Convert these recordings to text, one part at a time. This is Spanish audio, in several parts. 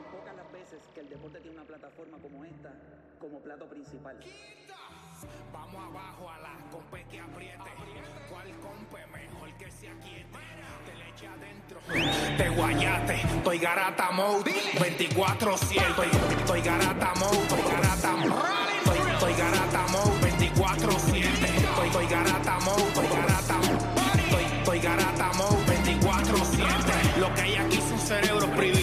Son pocas las veces que el deporte tiene una plataforma como esta como plato principal. Vamos abajo a la compe que apriete. ¿Cuál compe mejor que se aquiete? Te le eche adentro. Te guayate, estoy garata mode. 24 7 estoy garata mode, estoy garata mode. Estoy, estoy garata mode, 24 7 estoy, estoy garata mode, estoy garata mode. Estoy, estoy garata mode, 24 7 Lo que hay aquí son cerebros privilegiados.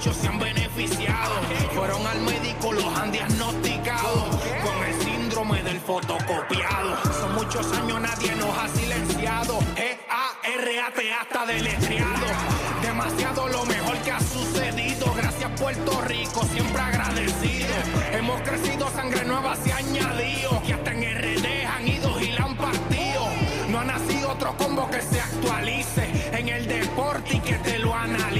Han aprendido mucho, se han beneficiado. Fueron al médico, los han diagnosticado con el síndrome del fotocopiado. Son muchos años, nadie nos ha silenciado. G-A-R-A-T hasta deletreado. Demasiado lo mejor que ha sucedido. Gracias Puerto Rico, siempre agradecido. Hemos crecido, sangre nueva se ha añadido. Que hasta en RD han ido y la han partido. No ha nacido otro combo que se actualice en el deporte y que te lo analice.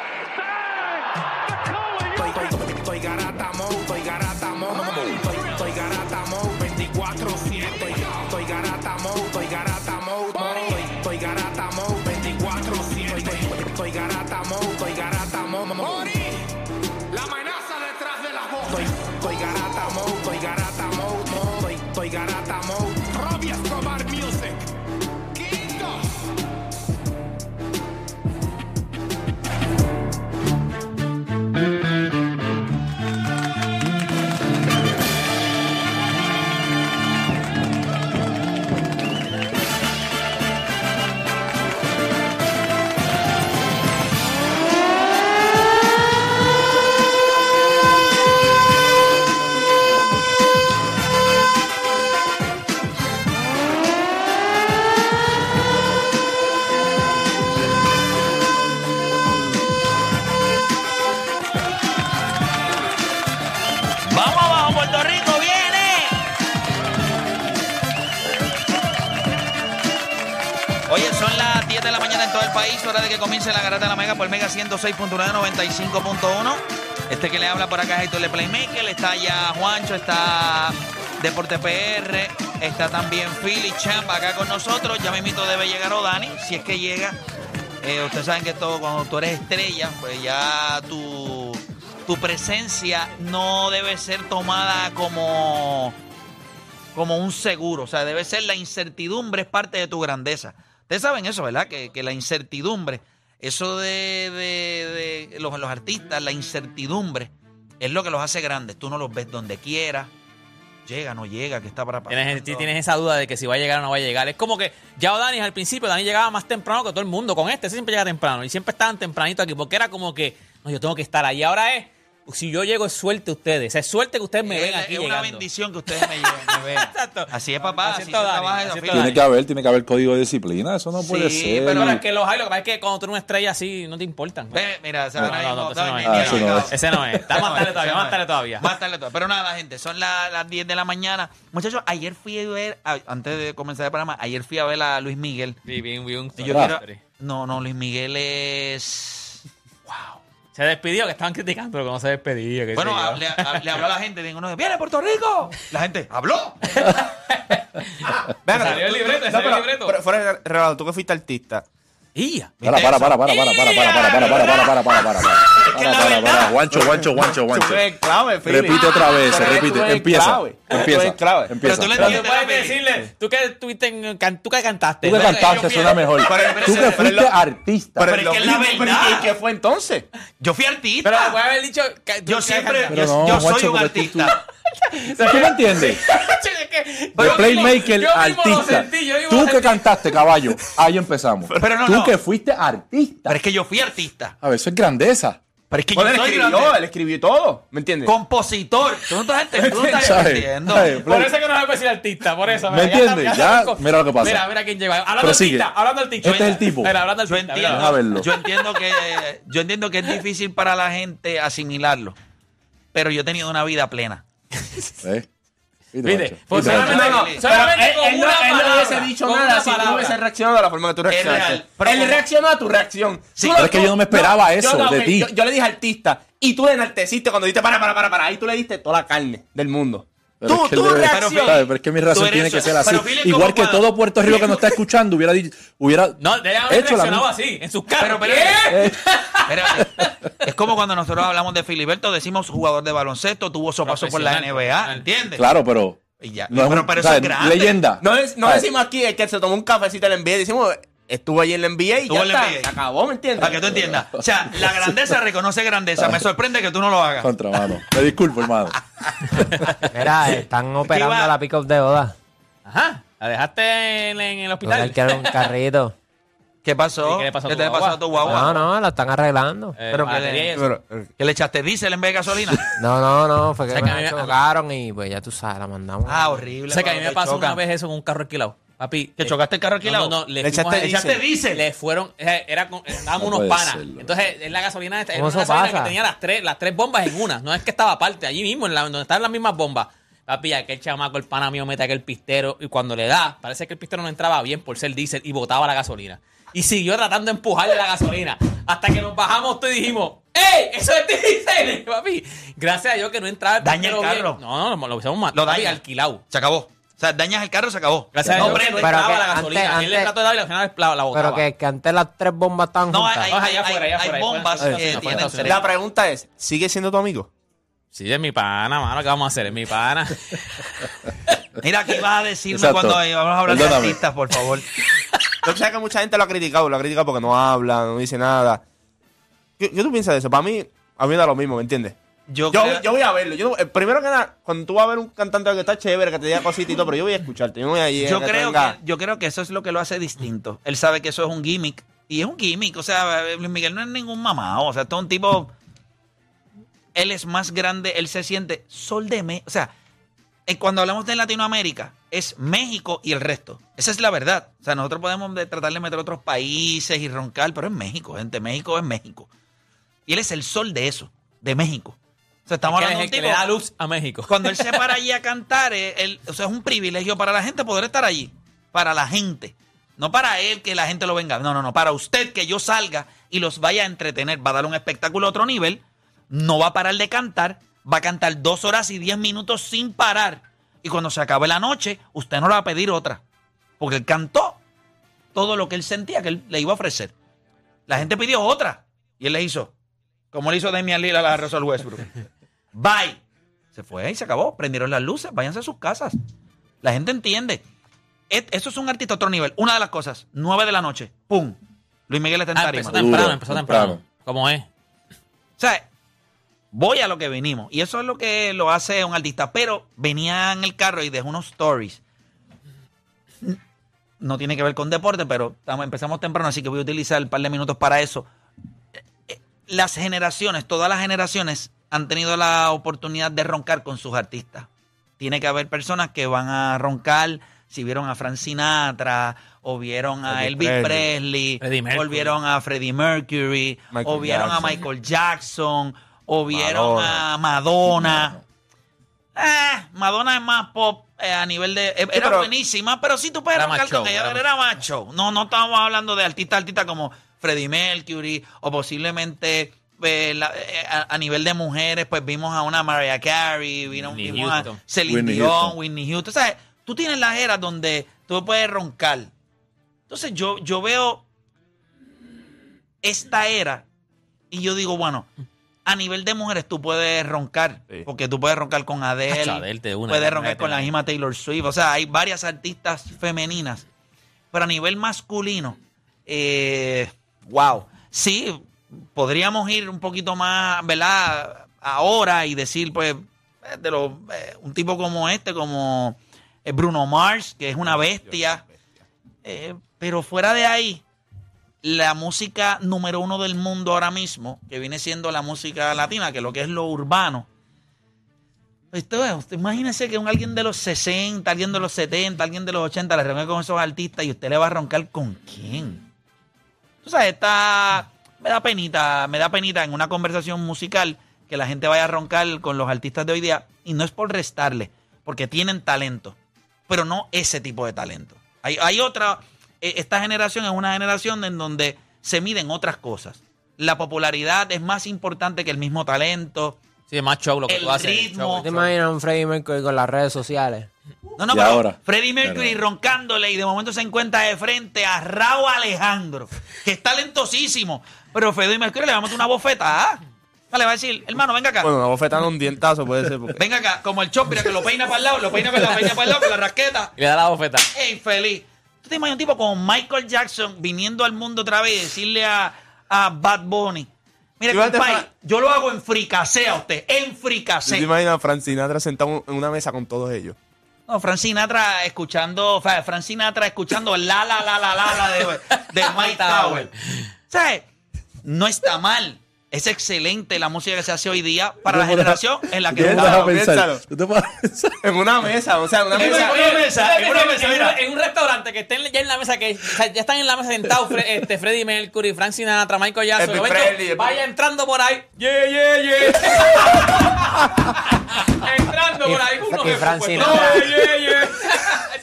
Que comience la garata de la Mega por Mega 106.9, 95.1. Este que le habla por acá es Héctor de Playmaker, está ya Juancho, está Deporte PR, está también Philly Champ acá con nosotros. Ya mismito debe llegar Odani, si es que llega. Eh, ustedes saben que todo, cuando tú eres estrella, pues ya tu, tu presencia no debe ser tomada como, como un seguro. O sea, debe ser la incertidumbre, es parte de tu grandeza. Ustedes saben eso, ¿verdad? Que, que la incertidumbre, eso de, de- de los, los artistas, la incertidumbre, es lo que los hace grandes. Tú no los ves donde quieras. Llega, no llega, que está para pasar. Tienes, ti- tienes esa duda de que si va a llegar o no va a llegar. Es como que ya Dani al principio, Dani llegaba más temprano que todo el mundo. Con este siempre llega temprano. Y siempre estaban tempranito aquí. Porque era como que, no, yo tengo que estar ahí. Ahora es, si yo llego es suerte ustedes. O sea, es suerte que ustedes me ven es, aquí es una llegando. bendición que ustedes me, lleven, me vean. Exacto. Así es, papá. Así Así, Dani, así. Tiene que haber, tiene que haber código de disciplina. Eso no puede Sí, ser. pero Pero es que los hay, lo que pasa es que cuando tú eres una estrella así, no te importan. Mira, ese No, es. ese no es. Ese no es. Está más tarde todavía, más tarde todavía. Más tarde todavía. Pero nada, gente, son la- las 10 de la mañana. Muchachos, ayer fui a ver, antes de comenzar el programa, ayer fui a ver a Luis Miguel. Sí, bien, bien. No, no, Luis Miguel es... Se despidió, que estaban criticando, pero que no se despedía. que Bueno, a- le, a- le habló a la gente, dijo, no, viene Puerto Rico. La gente, ¿habló? Venga, Salió el tú- libreto, no, salió el pero- libreto. pero fuera relajo, tú que fuiste artista. ¡Ya! Para, para, para, para, para, para, para, para, para, para, para, para, para, para, para. Para, para. Guancho, guancho, guancho, Tú guancho. eres clave, Philly. Repite otra vez, repite. Empieza. Empieza. Pero tú le puedes decirle, tú que estuviste en, can- tú que cantaste. Tú que cantaste suena mejor. Tú que fuiste artista. Pero es que es la verdad. ¿Y qué fue entonces? Yo fui artista. Pero le puede haber dicho. yo siempre, yo, soy un porque artista. ¿Tú me entiendes? De yo Playmaker, mismo- yo mismo lo artista. sentí, yo Tú que cantaste, caballo. Ahí empezamos. Pero no, Tú no. que fuiste artista. Pero es que yo fui artista. A ver, eso es grandeza. Pero es que Bueno, yo él soy escribió, grande. él escribió todo, ¿me entiendes? compositor. Tú no estás, ent- tú no estás ¿Sabes? entendiendo. Por eso es que no se puede decir artista, por eso. ¿Me mira, entiendes? Ya, mira lo que pasa. Mira, mira quién llegó. Hablando artista, hablando artista. Este es el tipo. Mira, hablando Yo artista. mira. Deja verlo. entiendo, yo entiendo que yo entiendo que es difícil para la gente asimilarlo. Pero yo he tenido una vida plena. ¿Eh? ¿Viste, pues ¿Viste, solamente, no, con- no, solamente Pero con él, él no, una él no hubiese dicho nada si tú no hubiese reaccionado de la forma que tú reaccionaste. él reaccionó a tu reacción. Sí, Tú pero es que yo no me esperaba eso de ti. Yo, yo le dije artista. y tú le enalteciste cuando dijiste para, para, para, para. Ahí tú le diste toda la carne del mundo. Pero tú, es que. Pero es que mi eres tiene que ser así. Pero Philip, ¿cómo Igual que todo Puerto Rico que nos está escuchando hubiera, dicho- hubiera No, debe haber hecho la misma. así, en sus carros. Pero, pero, ¿Qué? espérate. Es como cuando nosotros hablamos de Filiberto, decimos jugador de baloncesto, tuvo su paso por la NBA, ¿entiendes? Claro, pero. Y ya. No pero, pero eso es grande. Leyenda. No, es- no decimos aquí el que se tomó un cafecito en la NBA, decimos estuvo allí en la NBA y ya en la está, NBA. se acabó, ¿me entiendes? Para que tú entiendas. O sea, la grandeza reconoce grandeza. Me sorprende que tú no lo hagas. Contra, mano. Me disculpo, hermano. Mira, están operando iba- la pick-up de Oda. Ajá. ¿La dejaste en, en el Porque él hospital? quiere un carrito. ¿qué pasó? ¿Y qué le pasó a ¿Qué tu te le pasó a tu guagua? No, no, la están arreglando. Eh, Pero que batería y le- eso. Pero, eh, ¿Que le echaste diésel en vez de gasolina? No, no, no, fue que O sea, que a me mí me- chocaron y pues ya tú sabes, la mandamos. ah, horrible. O sea, que a mí me cuando te pasó chocan. una vez eso con un carro alquilado. Papi. ¿Que eh, chocaste el carro alquilado? No, no, no. Le, Le fuimos echaste a- ¿Echaste diésel? Le fueron, eh, era con, eh, estábamos No unos puede panas. ser. Entonces, es la gasolina esta, era ¿Cómo una eso gasolina pasa? que tenía las tres, las tres bombas en una. No es que estaba aparte, allí mismo, en la, donde estaban las mismas bombas. Papi, aquel chamaco, el pana mío, mete aquel pistero y cuando le da, parece que el pistero no entraba bien por ser diésel y botaba la gasolina. Y siguió tratando de empujarle la gasolina. Hasta que nos bajamos todos y dijimos, ¡Ey! ¡Eso es diésel! Papi, gracias a Dios que no entraba el Daña el pistero bien. carro. No, no, lo, usamos mal. Lo Papi, daña. alquilado. Se acabó. O sea, dañas el carro, se acabó. Gracias no a Dios que prende. no entraba la antes- gasolina. Él le antes- trató de dar y al final la, la botaba. Pero que, que antes las tres bombas estaban No, juntas. hay, No, hay, hay- afuera, allá hay afuera, bombas que tienen tres. La pregunta es, ¿sigue siendo tu amigo? Sí, es mi pana, mano. ¿Qué vamos a hacer? Es mi pana. Mira, ¿qué ibas a decirme Exacto. cuando vamos a hablar de artistas, por favor? Yo sé que mucha gente lo ha criticado, lo ha criticado porque no habla, no dice nada. ¿Qué, qué tú piensas de eso? Para mí, a mí me da lo mismo, ¿me entiendes? Yo, Yo, creo- yo voy a verlo. Yo, eh, primero que nada, cuando tú vas a ver un cantante que está chévere, que te diga cositas y todo, pero yo voy a escucharte. Yo no voy a ir a yo que creo que, yo creo que eso es lo que lo hace distinto. Él sabe que eso es un gimmick. Y es un gimmick. O sea, Luis Miguel no es ningún mamado. O sea, todo un tipo. Él es más grande, él se siente sol de México. O sea, eh, cuando hablamos de Latinoamérica, es México y el resto. Esa es la verdad. O sea, nosotros podemos de- tratar de meter otros países y roncar, pero es México, gente. México es México. Y él es el sol de eso, de México. Sea, estamos Es que hablando de un que le da luz a México. Cuando él se para allí a cantar, él- o sea, es un privilegio para la gente poder estar allí. Para la gente. No para él que la gente lo venga. No, no, no. Para usted que yo salga y los vaya a entretener. Va a dar un espectáculo a otro nivel. No va a parar de cantar. Va a cantar dos horas y diez minutos sin parar. Y cuando se acabe la noche, usted no le va a pedir otra. Porque él cantó todo lo que él sentía que él le iba a ofrecer. La gente pidió otra. Y él le hizo. Como le hizo Damian Lillard a Russell Westbrook. Bye. Se fue y se acabó. Prendieron las luces. Váyanse a sus casas. La gente entiende. Eso es un artista a otro nivel. Una de las cosas. 9 de la noche. ¡Pum! Luis Miguel está en Ah, tarima. empezó temprano, Duro, empezó temprano. temprano. ¿Cómo es? O sea, voy a lo que venimos. Y eso es lo que lo hace un artista. Pero venía en el carro y dejó unos stories. No tiene que ver con deporte, pero empezamos temprano, así que voy a utilizar un par de minutos para eso. Eh, eh, Las generaciones, todas las generaciones han tenido la oportunidad de roncar con sus artistas. Tiene que haber personas que van a roncar si vieron a Frank Sinatra, o vieron a Elvis Elvis Presley. O vieron a Freddie Mercury, Michael o vieron Jackson. a Michael Jackson, o vieron Madonna. a Madonna. Eh, Madonna es más pop eh, a nivel de. eh, era pero- buenísima, pero sí tú puedes Era show, con ella. era Era, macho. No, no estamos hablando de artistas, artistas como Freddie Mercury, o posiblemente. Eh, la- eh, a, a nivel de mujeres, pues vimos a una Mariah Carey, vino, Whitney vimos a. Celine Whitney Dion, Houston. Whitney Houston. O sea, tú tienes las eras donde tú puedes roncar. Entonces yo, yo veo esta era y yo digo, bueno, a nivel de mujeres tú puedes roncar, Sí. porque tú puedes roncar con Adele, puedes roncar con la misma Taylor Swift, o sea, hay varias artistas femeninas, pero a nivel masculino, eh, wow, sí, podríamos ir un poquito más, ¿verdad? Ahora y decir, pues, eh, de los, eh, un tipo como este, como eh, Bruno Mars, que es una bestia, eh, pero fuera de ahí, la música número uno del mundo ahora mismo, que viene siendo la música latina, que es lo que es lo urbano. Usted imagínese que un alguien de los 60, alguien de los 70, alguien de los 80 le reúne con esos artistas y usted le va a roncar con quién. Tú sabes, está, me da penita, me da penita en una conversación musical que la gente vaya a roncar con los artistas de hoy día y no es por restarle, porque tienen talento, pero no ese tipo de talento. Hay, hay otra, eh, esta generación es una generación en donde se miden otras cosas. la popularidad es más importante que el mismo talento. Sí, es más show lo que El tú haces. ritmo. show, ¿Te imaginas un Freddie Mercury con las redes sociales? No, no, Y pero ahora, Freddie Mercury roncándole y de momento se encuentra de frente a Raúl Alejandro, que es talentosísimo. Pero Freddie Mercury le va a meter una bofeta. Le va a decir, hermano, venga acá. Bueno, una bofetada, un dientazo puede ser. Porque... Venga acá, como el chop, mira que lo peina para el lado, lo peina para el lado, peina para el lado con la rasqueta. Y le da la bofeta. ¡Ey, feliz! ¿Tú te imaginas un tipo como Michael Jackson viniendo al mundo otra vez y decirle a, a Bad Bunny? Mira, compadre, yo lo hago en fricasé a usted, en ¿Tú fricasé. te imaginas a Frank Sinatra sentado en una mesa con todos ellos? No, Frank Sinatra escuchando, o sea, Frank Sinatra escuchando la la la la la la de, de Mike Tower. ¿Sabes? No está mal. Es excelente la música que se hace hoy día para la generación en la ¿Tú que pensar? En una mesa, o sea, una En mesa. una mesa, en una mesa, en, mira. un, en un restaurante que estén ya en la mesa, que o sea, ya están en la mesa sentados Fre- este, Freddie Mercury, Frank Sinatra, Michael Jackson. Momento, Elvis- vaya entrando por ahí. Yeah, yeah, yeah. entrando por ahí. Uno que Frank fue- Sinatra. Yeah, yeah,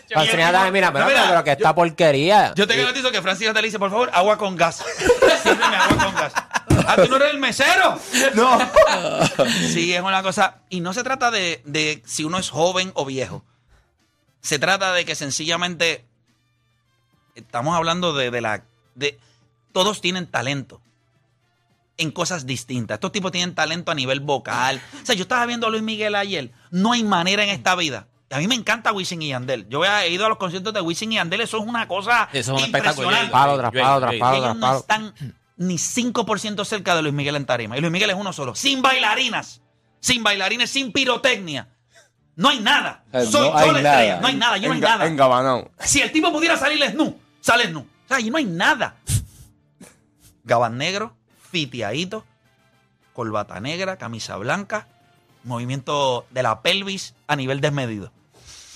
Sinatra, mira, pero, mira, pero que esta porquería. Yo te garantizo que Francis te dice, por favor, agua con gas. Sírveme agua con gas. Ah, tú no eres el mesero. No. Sí, es una cosa. Y no se trata de, de si uno es joven o viejo. Se trata de que sencillamente estamos hablando de, de la. de Todos tienen talento en cosas distintas. Estos tipos tienen talento a nivel vocal. O sea, yo estaba viendo a Luis Miguel ayer. No hay manera en esta vida. A mí me encanta Wisin y Yandel. Yo he ido a los conciertos de Wisin y Yandel. Eso es una cosa Eso es un espectáculo. impresionante. Palo tras palo tras Ellos no palo. están ni 5% cerca de Luis Miguel en tarima. Y Luis Miguel es uno solo. Sin bailarinas. Sin bailarines, sin pirotecnia. No hay nada. Soy no yo hay nada. estrella. No hay nada. Yo no hay nada. Engabanado. Si el tipo pudiera salir snu, sale snu. O sea, allí no hay nada. Gabán negro, fitiadito, corbata negra, camisa blanca, movimiento de la pelvis a nivel desmedido.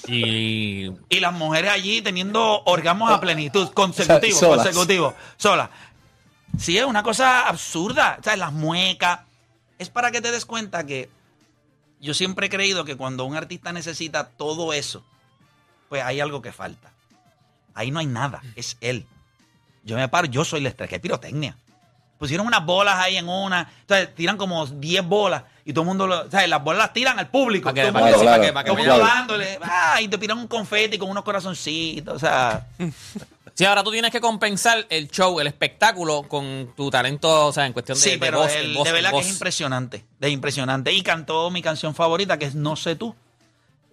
Y Y las mujeres allí teniendo orgasmos a plenitud, consecutivo, Solas. consecutivo, sola. Sí, es una cosa absurda. O sea, las muecas. Es para que te des cuenta que yo siempre he creído que cuando un artista necesita todo eso, pues hay algo que falta. Ahí no hay nada, es él. Yo me paro, yo soy la estrella, que pirotecnia. Pusieron unas bolas ahí en una, entonces tiran como 10 bolas y todo el mundo, lo, o sea, las bolas las tiran al público. para que, todo el para mundo- para que, para que dándole, ah, y te tiran un confeti con unos corazoncitos, o sea, Sí, ahora tú tienes que compensar el show, el espectáculo con tu talento, o sea, en cuestión de, sí, de pero voz, él, voz, de verdad voz. que es impresionante, de impresionante. Y cantó mi canción favorita, que es No sé tú.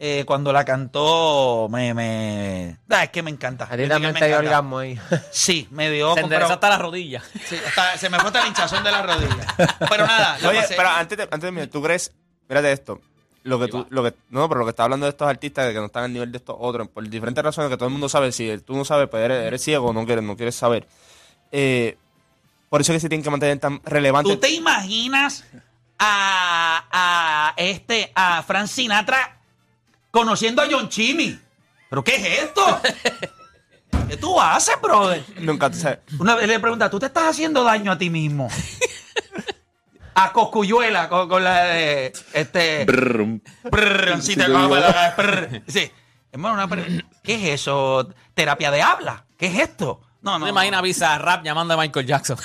Eh, cuando la cantó, me, me, ah, es que me encanta. A ti Me también encanta. te dio orgasmo ahí. Sí, me dio. Se pero- endereza hasta la rodilla. sí, hasta- se me fue hasta el hinchazón de la rodilla. Pero nada, Oye, pasé- pero antes de, antes de mí, ¿tú crees? Mírate esto. Lo que tú, lo que, no, pero lo que está hablando de estos artistas de que no están al nivel de estos otros, por diferentes razones que todo el mundo sabe, si tú no sabes, pues eres, eres ciego, no quieres, no quieres saber. Eh, por eso es que se tienen que mantener tan relevantes. ¿Tú te imaginas a, a este, a Frank Sinatra conociendo a John Chimmy? ¿Pero qué es esto? ¿Qué tú haces, brother? Nunca, tú sabes. Una vez le pregunta, ¿tú te estás haciendo daño a ti mismo? A Coscuyuela con, con la de este. Brrr, sí, te Sí, acabo de yo- dar, brrr. Sí. Hermano, una pre- ¿qué es eso? ¿Terapia de habla? ¿Qué es esto? No, No no. te imaginas Bizarrap llamando a Michael Jackson.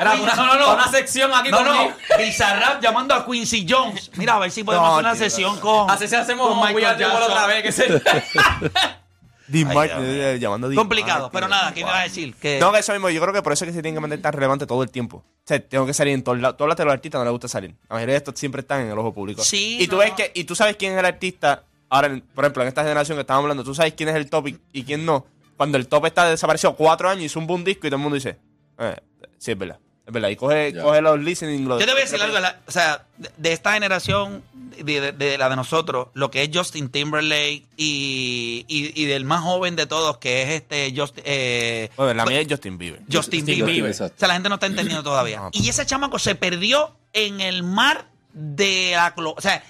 Era una, no, no, no. una sección aquí No, con no. Bizarrap llamando a Quincy Jones. Mira, a ver si podemos No, hacer una tío, sesión con. Así se hacemos con the World Jackson. otra vez. Que se... Dean Ay, Martin, Dios mío. eh, llamando a Dean Complicado, Martin. pero nada, ¿qué me iba a decir? Que No, que eso mismo, yo creo que por eso es que se tienen que mantener tan relevantes todo el tiempo. O sea, tengo que salir en todos lados. Todos los artistas no les gusta salir. La mayoría de estos siempre están en el ojo público. Sí, Y tú no. ves que, y tú sabes quién es el artista, ahora, en- por ejemplo, en esta generación que estamos hablando, tú sabes quién es el top y, y quién no. Cuando el top está desaparecido cuatro años, hizo un boom disco y todo el mundo dice, eh, sí, es verdad. Es verdad. Y coge, coge los listening. Los, Yo te voy a decir algo, la- o sea, de, de esta generación, de, de- de la de nosotros, lo que es Justin Timberlake y, y- y del más joven de todos, que es este Justin, eh, Bueno, la mía es Justin Bieber. Justin Justin Bieber. Bieber, O sea, la gente no está entendiendo todavía. Y ese chamaco se perdió en el mar de la cloaca. O sea,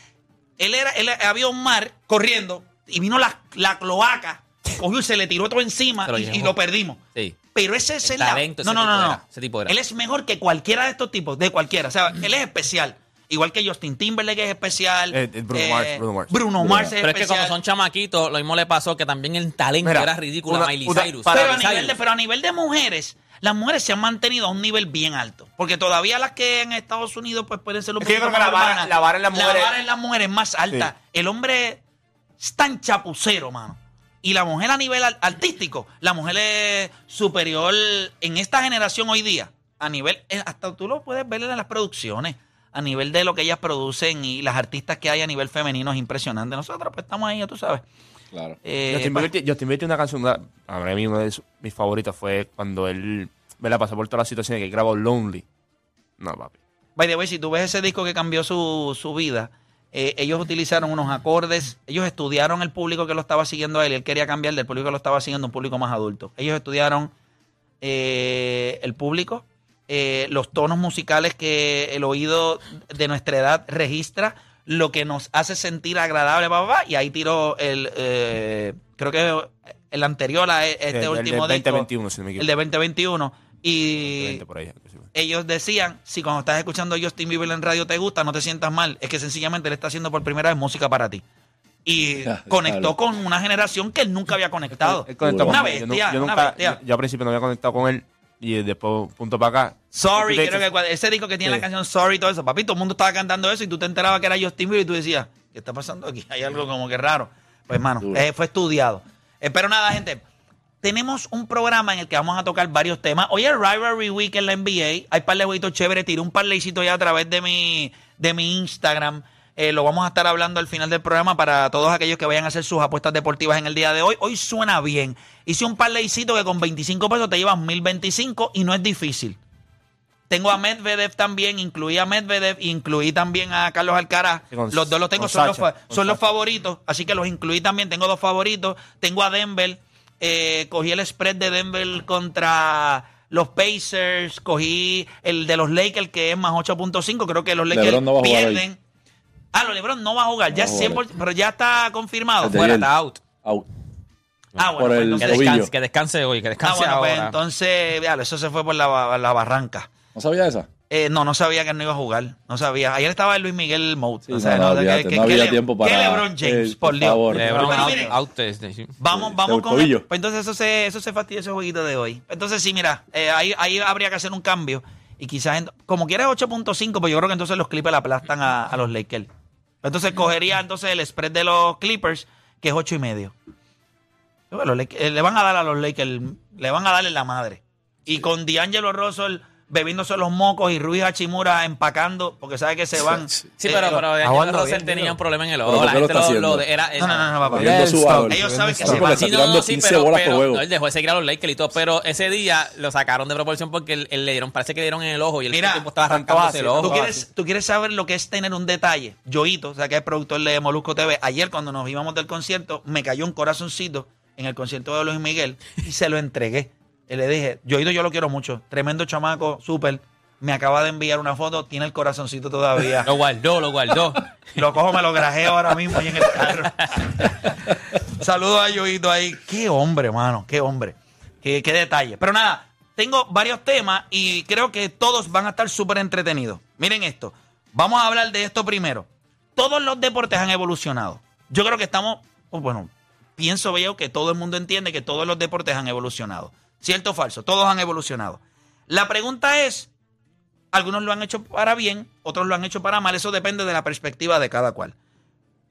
él era, él había un mar corriendo y vino la, la cloaca, cogió y se le tiró todo encima y, lo perdimos. Sí. Pero ese es El el la- talento, No, ese no, tipo no, no. era, ese tipo era. Él es mejor que cualquiera de estos tipos, de cualquiera. O sea, él es especial. Igual que Justin Timberlake es especial. Eh, eh, Bruno Mars, Bruno Mars. Bruno Mars es Pero es que cuando son chamaquitos, lo mismo le pasó que también el talento Mira, era ridículo una- a Miley una- Cyrus. para- pero, a nivel de, Cyrus. pero a nivel de mujeres, las mujeres se han mantenido a un nivel bien alto. Porque todavía las que en Estados Unidos pues pueden ser un Es que yo poquito creo que la vara- urbanas. la vara en las mujeres- La vara en las mujeres es más alta. El hombre es tan chapucero, mano. Y la mujer a nivel artístico, la mujer es superior en esta generación hoy día. A nivel, eh, hasta tú lo puedes ver en las producciones. A nivel de lo que ellas producen y las artistas que hay a nivel femenino es impresionante. Nosotros pues estamos ahí, ya tú sabes. Claro. Eh, Justin Bieber, ti- Justin Bieber tiene una canción, una, a mí una de sus- mis favoritas fue cuando él me la pasó por todas las situaciones que grabó Lonely. No, papi. By the way, si tú ves ese disco que cambió su, su vida, eh, ellos utilizaron unos acordes, ellos estudiaron el público que lo estaba siguiendo a él, y él quería cambiar del público que lo estaba siguiendo a un público más adulto. Ellos estudiaron eh, el público, eh, los tonos musicales que el oído de nuestra edad registra, lo que nos hace sentir agradable, papá, y ahí tiró el, eh, creo que el anterior a e- este El- el último del disco, 2021, si no me el de 2021, y 20 por ahí, inclusive. ellos decían, si cuando estás escuchando a Justin Bieber en radio te gusta, no te sientas mal, es que sencillamente él está haciendo por primera vez música para ti. Y Claro. conectó con una generación que él nunca había conectado. Él conectó Una nu- bestia, yo, una nunca, bestia. yo, yo al principio no había conectado con él y después, punto para acá. Sorry, creo hecho, que ese disco que tiene Sí. la canción Sorry y todo eso, papi, todo el mundo estaba cantando eso y tú te enterabas que era Justin Bieber y tú decías, ¿qué está pasando aquí? Hay algo como que raro. Pues, hermano, eh, fue estudiado. Eh, pero nada, gente, tenemos un programa en el que vamos a tocar varios temas. Hoy es Rivalry Week en la NBA. Hay par de jueguitos chéveres. Tiré un parleycito ya a través de mi, de mi Instagram. Eh, lo vamos a estar hablando al final del programa para todos aquellos que vayan a hacer sus apuestas deportivas en el día de hoy. Hoy suena bien. Hice un parleycito que con 25 pesos te llevas 1025 y no es difícil. Tengo a Medvedev también, incluí a Medvedev, incluí también a Carlos Alcaraz. Con- los dos los tengo, son, los, Sacha, son los favoritos, así que los incluí también. Tengo dos favoritos. Tengo a Denver, eh, cogí el spread de Denver contra los Pacers, cogí el de los Lakers que es más 8.5. Creo que los Lakers no pierden. Ah, los LeBron no va a jugar, ya No va a jugar. 100%, pero ya está confirmado. Fuera, está out. Out. Ah, bueno, por pues entonces- Que descanse, que descanse hoy, que Ah, bueno, pues entonces, véalo, eso se fue por la, la barranca. ¿No sabía esa? Eh, no, no sabía que él no iba a jugar. No sabía. Ayer estaba el Luis Miguel Mode. Sí, o sea, no, no, no, que- que- no que había Le- tiempo que para- LeBron James, eh, por Dios. favor. LeBron Pero out, miren, out sí. Vamos, vamos con. Pues entonces eso se, eso se fastidia ese jueguito de hoy. Entonces sí, mira, eh, ahí, ahí habría que hacer un cambio. Y quizás, en- como quieres 8.5, pues yo creo que entonces los Clippers le aplastan a, a los Lakers. Entonces cogería entonces el spread de los Clippers, que es 8 y medio. Bueno, los Lakers- eh, le van a dar a los Lakers, le van a darle la madre. Y con D'Angelo Russell bebiéndose los mocos y Ruiz Hachimura empacando, porque sabe que se van. Sí. Sí, Eh, pero, pero D'Angelo aguanta Russell tenía un problema en el ¿Pero ojo. La lo gente lo, era, No, no, no, no, papá. Ellos saben que se van. Sí, no, tirando no, sí, 15 pero, bolas pero- por juego. no, él dejó de seguir a los Lakers y todo, pero ese día lo sacaron de proporción porque él, él le dieron, parece que le dieron en el ojo y él Mira, el tiempo estaba arrancándose el ojo. ¿Tú quieres, tú quieres saber lo que es tener un detalle. Yoito, o sea, que es productor de Molusco TV, ayer cuando nos íbamos del concierto, me cayó un corazoncito en el concierto de Luis Miguel y se lo entregué. Y le dije, Yoito, yo lo quiero mucho. Tremendo chamaco, súper. Me acaba de enviar una foto, tiene el corazoncito todavía. Lo guardó, lo guardó. Lo cojo, me lo grajeo ahora mismo ahí en el carro. Saludos a Yoito ahí. Qué hombre, mano, qué hombre. Qué, qué detalle. Pero nada, tengo varios temas y creo que todos van a estar súper entretenidos. Miren esto. Vamos a hablar de esto primero. Todos los deportes han evolucionado. Yo creo que estamos, oh, bueno, pienso veo que todo el mundo entiende que todos los deportes han evolucionado. ¿Cierto o falso? Todos han evolucionado. La pregunta es, algunos lo han hecho para bien, otros lo han hecho para mal, eso depende de la perspectiva de cada cual.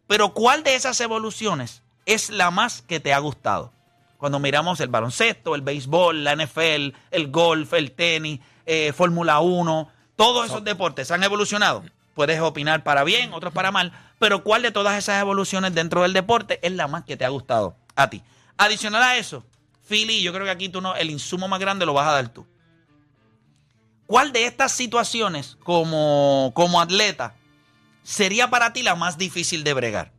Pero ¿cuál de esas evoluciones es la más que te ha gustado? Cuando miramos el baloncesto, el béisbol, la NFL, el golf, el tenis, eh, Fórmula 1, todos esos deportes han evolucionado. Puedes opinar para bien, otros para mal, pero ¿cuál de todas esas evoluciones dentro del deporte es la más que te ha gustado a ti? Adicional a eso, Philly, yo creo que aquí tú no, el insumo más grande lo vas a dar tú. ¿Cuál de estas situaciones como, como atleta sería para ti la más difícil de bregar?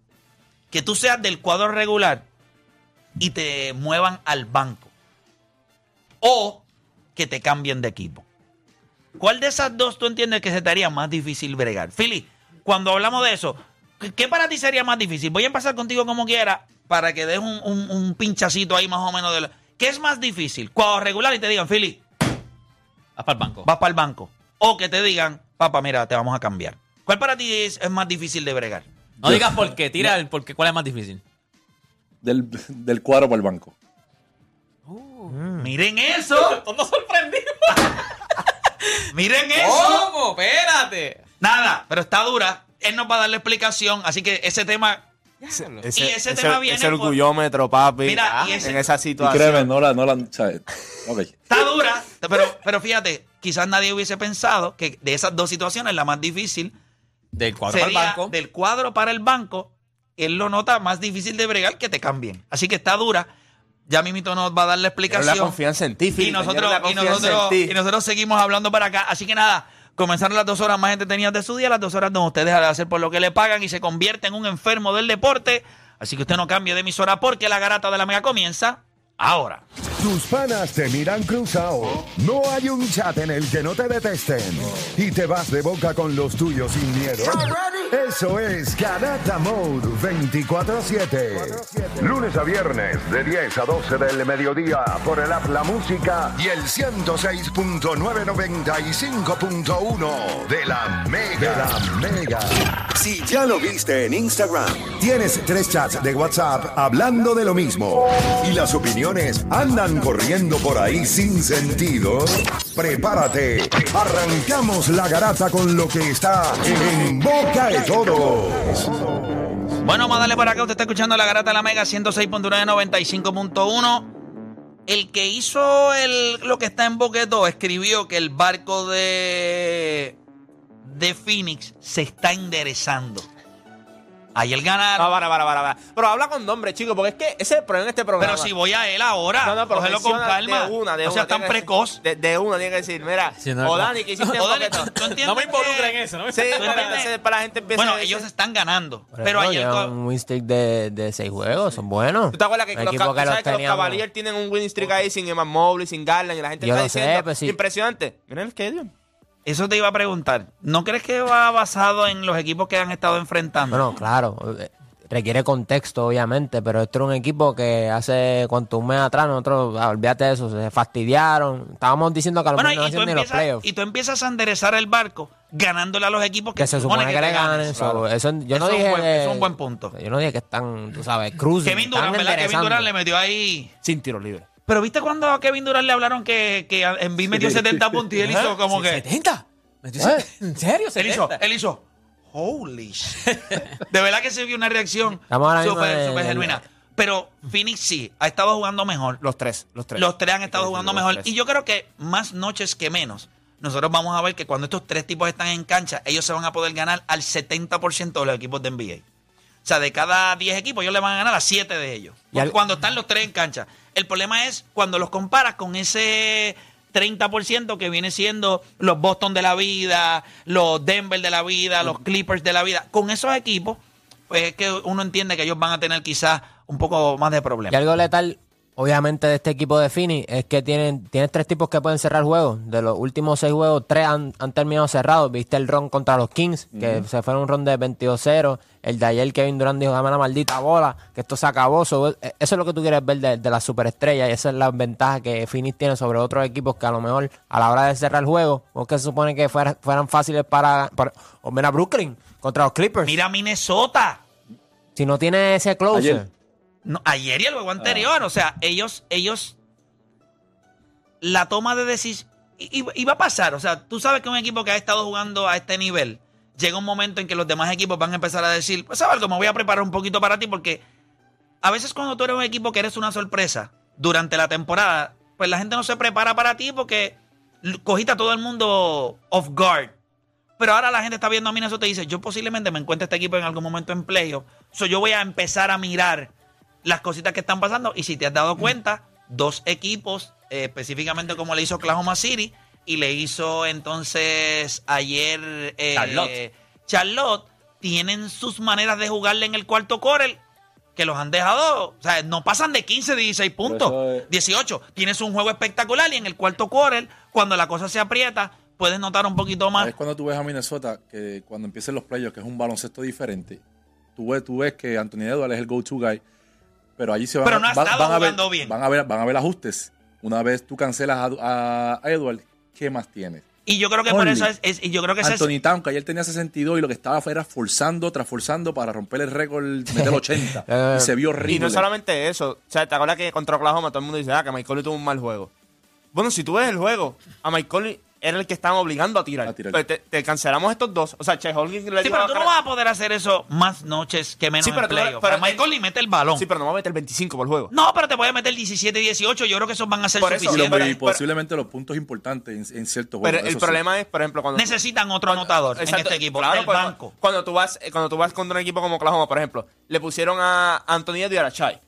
Que tú seas del cuadro regular y te muevan al banco. O que te cambien de equipo. ¿Cuál de esas dos tú entiendes que se te haría más difícil bregar? Philly, cuando hablamos de eso, ¿qué- ¿qué para ti sería más difícil? Voy a empezar contigo como quiera para que des un, un- un pinchacito ahí más o menos de... la- ¿Qué es más difícil? Cuadro regular y te digan, Philly, Vas para el banco. vas para el banco. O que te digan, papá, mira, te vamos a cambiar. ¿Cuál para ti es, es más difícil de bregar? No digas por qué, tira el por qué, cuál es más difícil. Del, del cuadro para el banco. Miren eso. ¡No sorprendido! Miren eso. ¿Cómo? Espérate. Nada, pero está dura. Él nos va a dar la explicación, así que ese tema Ese, Y ese tema viene ese por- orgullómetro, papi. Mira, y en esa Y situación. créeme, no la, no la, está dura, pero, pero fíjate, quizás nadie hubiese pensado que de esas dos situaciones la más difícil Del cuadro para el sería banco. del cuadro para el banco. Él lo nota más difícil de bregar que te cambien. Así que está dura. Ya Mimito nos va a dar la Pero explicación. la confianza en ti, y nosotros, Tener la y, confianza nosotros, en ti. y nosotros seguimos hablando para acá. Así que nada, comenzaron las dos horas más entretenidas de su día, las dos horas donde usted deja de hacer por lo que le pagan y se convierte en un enfermo del deporte. Así que usted no cambie de emisora porque la garata de la mega comienza ahora. Tus panas te miran cruzado. No hay un chat en el que no te detesten. Y te vas de boca con los tuyos sin miedo. Eso es Garata Mode 24-7. Lunes a viernes de 10 a 12 del mediodía por el app La Música y el 106.995.1 de la Mega. De la Mega. Si ya lo viste en Instagram, tienes tres chats de WhatsApp hablando de lo mismo y las opiniones andan corriendo por ahí sin sentido, prepárate. Arrancamos la garata con lo que está en boca de todos. Bueno, vamos a darle para acá. Usted está escuchando la garata de la Mega 106.9, 95.1. El que hizo el, lo que está en Boqueto escribió que el barco de, de Phoenix se está enderezando. Ayer ganaron. No, para, para, para, para. Pero habla con nombre, chico, porque es que ese es el problema en este programa. pero si voy a él ahora, No, no, pero cógelo con calma. De una, de no seas tan que- precoz. De, de una, tiene que decir, mira, Sí, no, o. Dani, que hiciste Dani? ¿tú entiendes No me involucre que- en eso, no me Sí, ¿Tú para, entiendes? ese- para la gente empieza Bueno, a ellos están ganando. Pero eso ayer. un win streak de, de seis juegos, son buenos. ¿Tú te acuerdas que, los, tú que los Cavaliers tienen un winning streak ahí sin Eman Mobley, sin Garland y la gente Yo está diciendo pues sí. impresionante. Miren el Stadium. Eso te iba a preguntar. ¿No crees que va basado en los equipos que han estado enfrentando? Bueno, claro, eh, requiere contexto, obviamente, pero esto era un equipo que hace cuánto un mes atrás nosotros, ah, olvídate de eso, se fastidiaron. Estábamos diciendo que a lo Bueno, mejor no hacían ni los playoffs. y tú empiezas a enderezar el barco ganándole a los equipos que, Que se supone que, le te ganen. ganen. so, eso, yo no Eso es un dije buen- que- eso es un buen punto. Yo no dije que están, tú sabes, cruising. Kevin Durant, ¿verdad? Kevin. Durant le metió ahí. Sin tiro libre. Pero ¿viste cuando a Kevin Durant le hablaron que, que en B metió 70 puntos y él hizo como que... ¿70? ¿En serio? Él hizo, 70? él hizo, holy shit. De verdad que se vio una reacción súper súper genuina. Pero Phoenix sí, ha estado jugando mejor. Los tres, los tres. Los tres han estado jugando mejor. tres. Y yo creo que más noches que menos, nosotros vamos a ver que cuando estos tres tipos están en cancha, ellos se van a poder ganar al 70% de los equipos de NBA. O sea, de cada 10 equipos, ellos le van a ganar a 7 de ellos. Y al- Cuando están los tres en cancha. El problema es cuando los comparas con ese 30% que viene siendo los Boston de la vida, los Denver de la vida, los Clippers de la vida. Con esos equipos, pues es que uno entiende que ellos van a tener quizás un poco más de Y problemas. algo letal, obviamente, de este equipo de Phoenix es que tienen, tienes tres tipos que pueden cerrar juegos. De los últimos seis juegos, tres han, han terminado cerrados. Viste el ron contra los Kings, que se fue en un ron de 22-0. El de ayer, Kevin Durant dijo, dame la maldita bola, que esto se acabó. Eh, eso es lo que tú quieres ver de, de las superestrellas y esa es la ventaja que Phoenix tiene sobre otros equipos que a lo mejor a la hora de cerrar el juego, porque se supone que fuera- fueran fáciles para... para o mira Brooklyn contra los Clippers. Mira Minnesota. Si no tiene ese closer... Ayer. No, ayer y el juego anterior. O sea, ellos, ellos. La toma de decisión. Y, va a pasar. O sea, tú sabes que un equipo que ha estado jugando a este nivel. Llega un momento en que los demás equipos van a empezar a decir, pues sabes algo, me voy a preparar un poquito para ti porque a veces cuando tú eres un equipo que eres una sorpresa durante la temporada, pues la gente no se prepara para ti porque cogiste a todo el mundo off guard. Pero ahora la gente está viendo a Minnesota y dice, yo posiblemente me encuentre este equipo en algún momento en playoff. So yo voy a empezar a mirar las cositas que están pasando. Y si te has dado cuenta, dos equipos, eh, específicamente como le hizo Oklahoma City y le hizo entonces ayer eh, Charlotte. Charlotte, tienen sus maneras de jugarle en el cuarto quarter que los han dejado, o sea, no pasan de 15, 16 puntos, eso es- 18. Tienes un juego espectacular y en el cuarto quarter, cuando la cosa se aprieta, puedes notar un poquito más. Es cuando tú ves a Minnesota que cuando empiecen los playoffs, que es un baloncesto diferente, tú ves, tú ves que Anthony Edwards es el go-to guy, pero allí se van, Pero no ha van- estado van a ver, jugando bien. Van a ver, van a ver ajustes. Una vez tú cancelas a, a Edwards, ¿qué más tienes? Y yo creo que por Only. eso es, es- y yo creo que ese es, Anthony Town, que ayer tenía 62 y lo que estaba fue era forzando tras forzando para romper el récord, meter 80. y se vio horrible. Y no solamente eso. O sea, ¿te acuerdas que contra Oklahoma todo el mundo dice, ah, que Mike Conley tuvo un mal juego? Bueno, si tú ves el juego, a Mike Conley era el que estaban obligando a tirar. A tirar. Pues te, te cancelamos estos dos. O sea, Che Holgins le Sí, pero a tú no vas a poder hacer eso más noches que menos Sí, pero en playoff. pero- Pero Michael Lee mete el balón. Sí, pero no va a meter 25 por juego. No, pero te puede meter 17 y 18. Yo creo que esos van a ser Por eso, Y, lo- suficientes. pero- y posiblemente los puntos importantes en, en ciertos Pero juegos. el sí. problema es, por ejemplo, cuando... Necesitan otro anotador en este equipo. Claro, el banco. Cuando tú, vas, eh, cuando tú vas contra un equipo como Oklahoma, por ejemplo, le pusieron a Anthony Edwards y a Chai.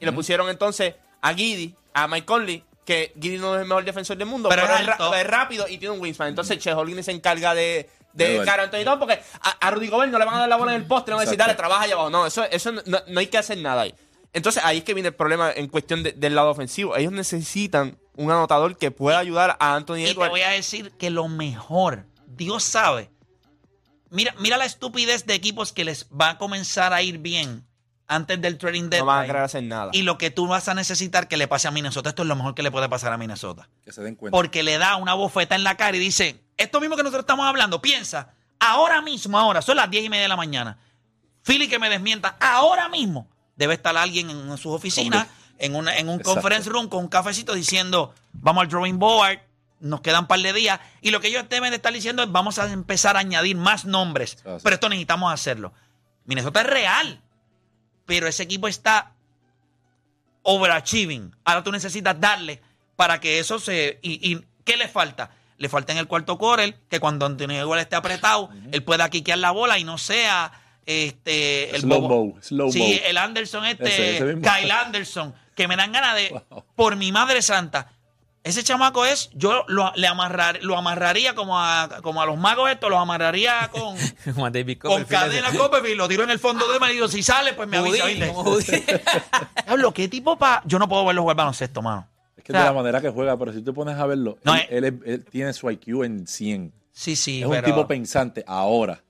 Y le pusieron entonces a Giddy, a Mike Conley, que Giddy no es el mejor defensor del mundo, Pero pero, es ra- rápido y tiene un wingspan. Entonces Che Holgins se encarga de, de Edwards. cara a Anthony Town porque a, a Rudy Gobert no le van a dar la bola en el poste, no van a decir, dale, trabaja allá abajo. No, eso, eso no, no hay que hacer nada ahí. Entonces ahí es que viene el problema en cuestión de- del lado ofensivo. Ellos necesitan un anotador que pueda ayudar a Anthony Y te Edwards. voy a decir que lo mejor, Dios sabe. Mira, mira la estupidez de equipos que les va a comenzar a ir bien antes del trading No van a deadline. querer hacer nada. y lo que tú vas a necesitar que le pase a Minnesota, esto es lo mejor que le puede pasar a Minnesota. Que se den cuenta. Porque le da una bofeta en la cara y dice, esto mismo que nosotros estamos hablando, piensa, ahora mismo, ahora, son las 10 y media de la mañana. Philly que me desmienta, ahora mismo debe estar alguien en sus oficinas, en, una, en un Exacto. conference room con un cafecito diciendo, vamos al drawing board, nos quedan un par de días, y lo que ellos deben de estar diciendo es, vamos a empezar a añadir más nombres, pero esto necesitamos hacerlo. Minnesota es real, pero ese equipo está overachieving. Ahora tú necesitas darle para que eso se... ¿Y, y qué le falta? Le falta en el cuarto quarter que cuando Antonio Edwards esté apretado, él pueda quiquear la bola y no sea este el Slow bobo- slow sí, el Anderson este, Ese- ese mismo. Kyle Anderson, que me dan ganas de, Wow. por mi madre santa, ese chamaco es, yo lo, le amarrar, lo amarraría como a, como a los magos estos, los amarraría con, con cadena Copperfield, lo tiro en el fondo de mar y digo, si sale, pues me avisa. ¿viste? Diablo, ¿qué tipo pa...? Yo no puedo verlo jugar baloncesto, mano. Es que O sea, de la manera que juega, pero si te pones a verlo, No, él, eh. él es- él tiene su IQ en 100. Sí, sí, es pero... un tipo pensante. Ahora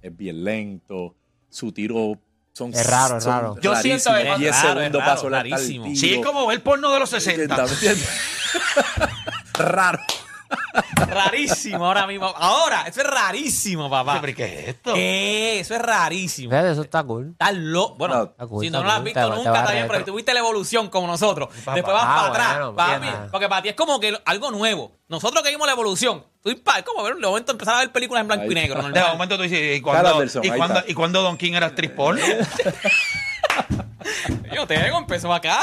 es bien lento. Su tiro son Es raro, es raro. Yo siento que- rarísimos. 10 Es raro, es raro, para soltar el rarísimo. Sí, es como ver porno de los 60. Raro. rarísimo ahora mismo. Ahora, eso es rarísimo, papá. ¿Pero qué es esto? Eh, eso es rarísimo. Fíjate, eso está cool. Estás loco. Bueno, No, Está cool, si no, está lo has cool, visto te va- te nunca, va está bien, retro. pero tuviste la evolución como nosotros. Papá. Después vas Ah, para atrás. bueno, papi, bien. porque para ti es como que algo nuevo. Nosotros que vimos la evolución, tú pa- es como ver de momento empezar a ver películas en blanco Ahí y negro. está. De normal. momento tú dices, ¿y Kyle cuándo, Anderson, ¿y ahí cuándo, está. ¿y cuándo Don King era actriz porno? Yo tengo, empezó acá.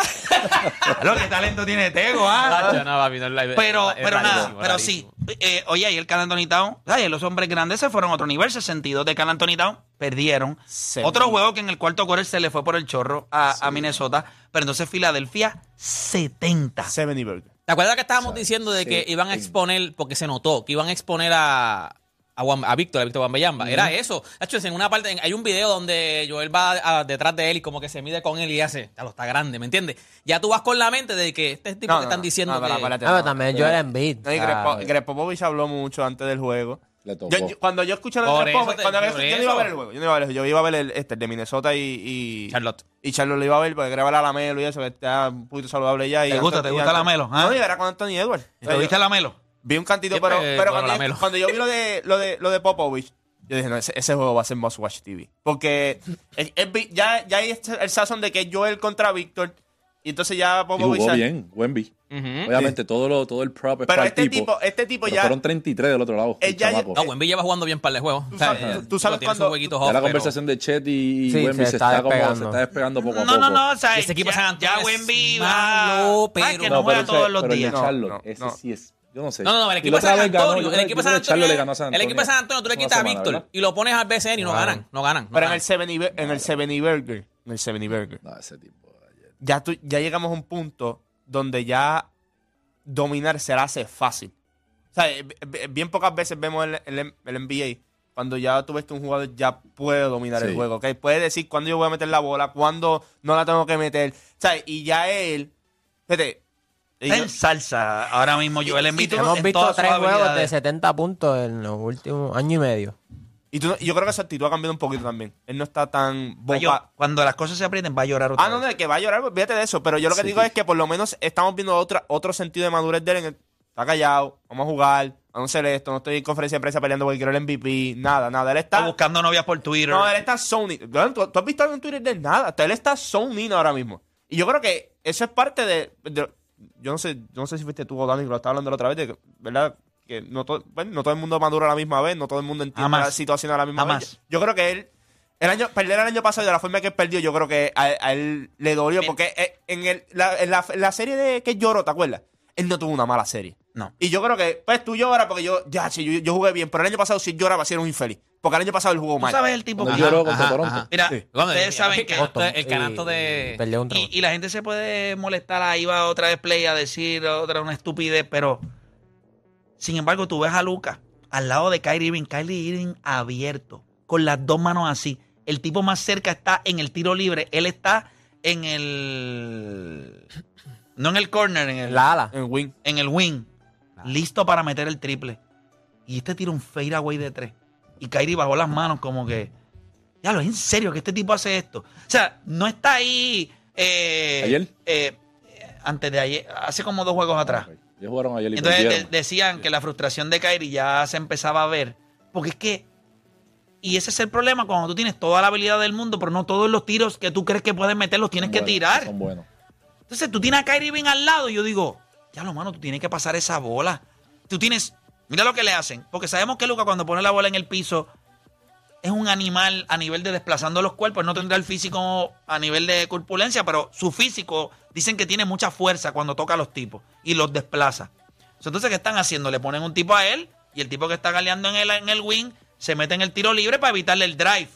Lo que talento tiene Tego, ¿ah? Tacho, no, papi, no es la- Pero, es pero nada, rarísimo, pero sí. rarísimo. Eh, oye, ahí el Cal Anthony Town, ay, los hombres grandes se fueron a otro nivel, 62 de Cal Anthony Town, perdieron. Se Otro juego que en el cuarto quarter se le fue por el chorro a, a Minnesota, pero entonces Filadelfia, 70. Seven y Burger. ¿Te acuerdas que estábamos O sea, diciendo de que sí, iban a sí. exponer, porque se notó, que iban a exponer a, a, Juan- a Víctor, a Víctor Bambellamba? Era eso. De hecho, en una parte, hay un video donde Joel va a- detrás de él y como que se mide con él y hace, ya lo está grande, ¿me entiendes? Ya tú vas con la mente de que este tipo No, que no, están diciendo No, pero que... espérate, Ah, pero no. también Joel Embiid. No, y o sea, Greg, Po- Greg Popovich habló mucho antes del juego. Le tocó. Yo, yo- cuando yo escuché lo de Greg eso Popovich, te- cuando yo, yo no iba a ver el juego, yo no iba a ver el, yo iba a ver el, este, el de Minnesota y, y Charlotte. Y Charlotte lo iba a ver porque graba la Melo y eso, que está un poquito saludable ya. y ¿Te gusta- te gusta Anthony- la Melo, ah? No, y era con Anthony Edwards. ¿Te viste la Melo? Vi un cantito, pero, pero bueno, cuando, yo, cuando yo vi lo de, lo de, lo de Popovich, yo dije, no, ese, ese juego va a ser Must Watch TV. Porque es- es ya, ya hay este- el sazón de que es Joel contra Víctor. Y entonces ya Y Popovich... jugó ya- bien, Wemby. Ujú. Obviamente, todo, lo, todo el prop es Pero para este el tipo, este tipo pero ya... fueron 33 del otro lado. el ya-. No, Wemby lleva jugando bien para el juego. Tú sabes- tú- tú sabes cuando- off, la pero- conversación de Chet y Sí, Wemby se se, está está como, se despegando. está despegando poco a No, poco. no, no, o sea, Ese equipo ya, ya Wemby malo, va... pero- Ay, que No, no juega pero todos ese- los días. Charlotte, No, ese no. sí es. Yo no sé. No, no, no, el equipo la de San Antonio, el equipo de San Antonio, le ganó a San el equipo de San Antonio tú le quitas a Víctor y lo pones al BCN y no ganan, no ganan. Pero en el Seven y, en el Seven y Burger, en el Seven y Burger, No, ese tipo. ayer. ya, tú- ya llegamos a un punto donde ya dominar se le hace fácil. O sea, eh, eh, bien pocas veces vemos el, el- el NBA cuando ya tú ves que un jugador ya puede dominar el juego, ¿ok? Puede decir cuándo yo voy a meter la bola, cuándo no la tengo que meter. O sea, y ya él... Fíjate, Está yo- en salsa ahora mismo Joel Embiid. Hemos en visto tres juegos de habilidades. 70 puntos en los últimos año y medio. y tú yo creo que su actitud ha cambiado un poquito también. Él no está tan a boca... Cuando las cosas se aprieten, va a llorar otra Ah, no, vez. no, que va a llorar, fíjate de eso. Pero yo lo que Sí. digo es que por lo menos estamos viendo otra, otro sentido de madurez de él. en el- está callado, vamos a jugar, vamos baloncesto, esto, no estoy en conferencia de prensa peleando porque quiero el MVP, nada, nada. Él está. Está buscando novias por Twitter. No, él está Sony. ¿Tú, tú has visto algo en Twitter de él? nada? Él está Sony ahora mismo. Y yo creo que eso es parte de. de- yo no sé, yo no sé si fuiste tú o Dani que lo estaba hablando la otra vez, de que, ¿verdad? Que no todo, bueno, no todo el mundo madura a la misma vez, no todo el mundo entiende la situación a la misma Jamás. vez. Yo creo que él. El año, perder el año pasado y de la forma que él perdió, yo creo que a, a él le dolió. Porque eh, en, el, la, en la- en la serie de que lloró, ¿te acuerdas? Él no tuvo una mala serie. No. Y yo creo que, pues tú lloras porque yo, ya, sí, yo, yo jugué bien. Pero el año pasado, si lloraba, si era un infeliz. Porque el año pasado él jugó Tú mal. sabes el tipo que... lloró contra Toronto. Mira, Sí. Ustedes saben que... Boston, el canasto de. Perdió un Y, y la gente se puede molestar, ahí va otra vez Play a decir otra una estupidez, pero sin embargo tú ves a Lucas al lado de Kyrie Irving, Kyrie Irving abierto, con las dos manos así. El tipo más cerca está en el tiro libre, él está en el... No en el corner, en el, La ala. En win. en el wing, listo para meter el triple. Y este tira un fadeaway de tres. Y Kyrie bajó las manos como que... Ya lo es en serio que este tipo hace esto. O sea, no está ahí... eh, ¿Ayer? eh, antes de ayer, hace como dos juegos atrás. Ellos jugaron ayer y Entonces de- decían que la frustración de Kyrie ya se empezaba a ver. Porque es que... Y ese es el problema cuando tú tienes toda la habilidad del mundo, pero no todos los tiros que tú crees que puedes meter los tienes Son que buenos, tirar. Son buenos. Entonces tú tienes a Kyrie Irving al lado y yo digo, ya lo mano, tú tienes que pasar esa bola. Tú tienes, mira lo que le hacen, porque sabemos que Luca cuando pone la bola en el piso es un animal a nivel de desplazando los cuerpos, no tendrá el físico a nivel de corpulencia, pero su físico dicen que tiene mucha fuerza cuando toca a los tipos y los desplaza. Entonces, ¿qué están haciendo? Le ponen un tipo a él y el tipo que está galeando en el, en el wing se mete en el tiro libre para evitarle el drive.